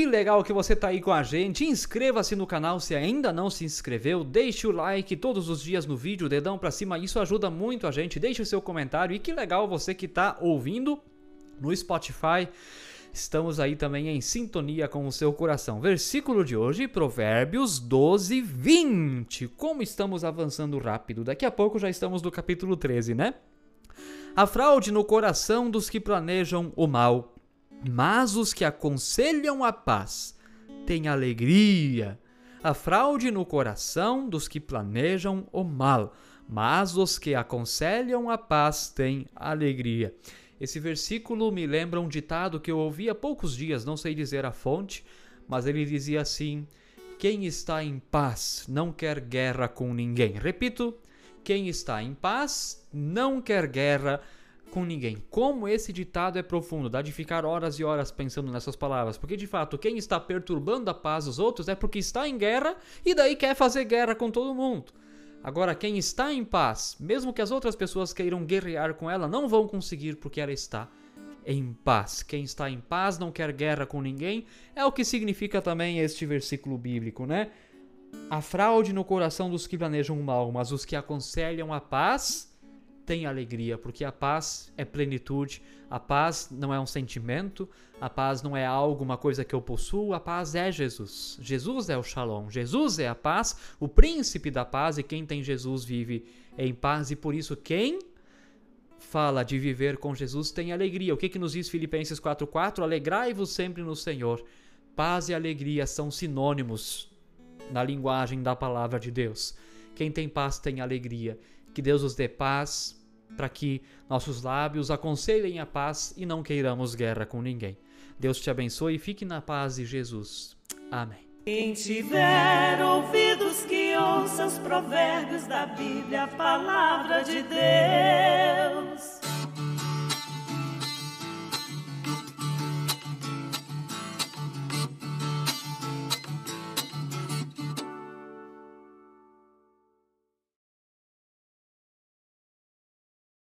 Que legal que você tá aí com a gente. Inscreva-se no canal se ainda não se inscreveu. Deixe o like todos os dias no vídeo, dedão para cima. Isso ajuda muito a gente. Deixe o seu comentário. E que legal você que tá ouvindo no Spotify. Estamos aí também em sintonia com o seu coração. Versículo de hoje, Provérbios 12, 20. Como estamos avançando rápido. Daqui a pouco já estamos no capítulo 13, né? A fraude no coração dos que planejam o mal mas os que aconselham a paz têm alegria. A fraude no coração dos que planejam o mal, mas os que aconselham a paz têm alegria. Esse versículo me lembra um ditado que eu ouvi há poucos dias, não sei dizer a fonte, mas ele dizia assim: Quem está em paz não quer guerra com ninguém. Repito, quem está em paz não quer guerra com com ninguém. Como esse ditado é profundo, dá de ficar horas e horas pensando nessas palavras, porque de fato quem está perturbando a paz dos outros é porque está em guerra e daí quer fazer guerra com todo mundo. Agora, quem está em paz, mesmo que as outras pessoas queiram guerrear com ela, não vão conseguir porque ela está em paz. Quem está em paz não quer guerra com ninguém, é o que significa também este versículo bíblico, né? A fraude no coração dos que planejam o mal, mas os que aconselham a paz tem alegria, porque a paz é plenitude, a paz não é um sentimento, a paz não é algo, uma coisa que eu possuo, a paz é Jesus. Jesus é o Shalom, Jesus é a paz, o príncipe da paz, e quem tem Jesus vive em paz, e por isso quem fala de viver com Jesus tem alegria. O que, que nos diz Filipenses 4,4? Alegrai-vos sempre no Senhor. Paz e alegria são sinônimos na linguagem da palavra de Deus. Quem tem paz tem alegria. Que Deus os dê paz, para que nossos lábios aconselhem a paz e não queiramos guerra com ninguém. Deus te abençoe e fique na paz de Jesus. Amém. Quem tiver ouvidos que ouça os provérbios da Bíblia, a palavra de Deus.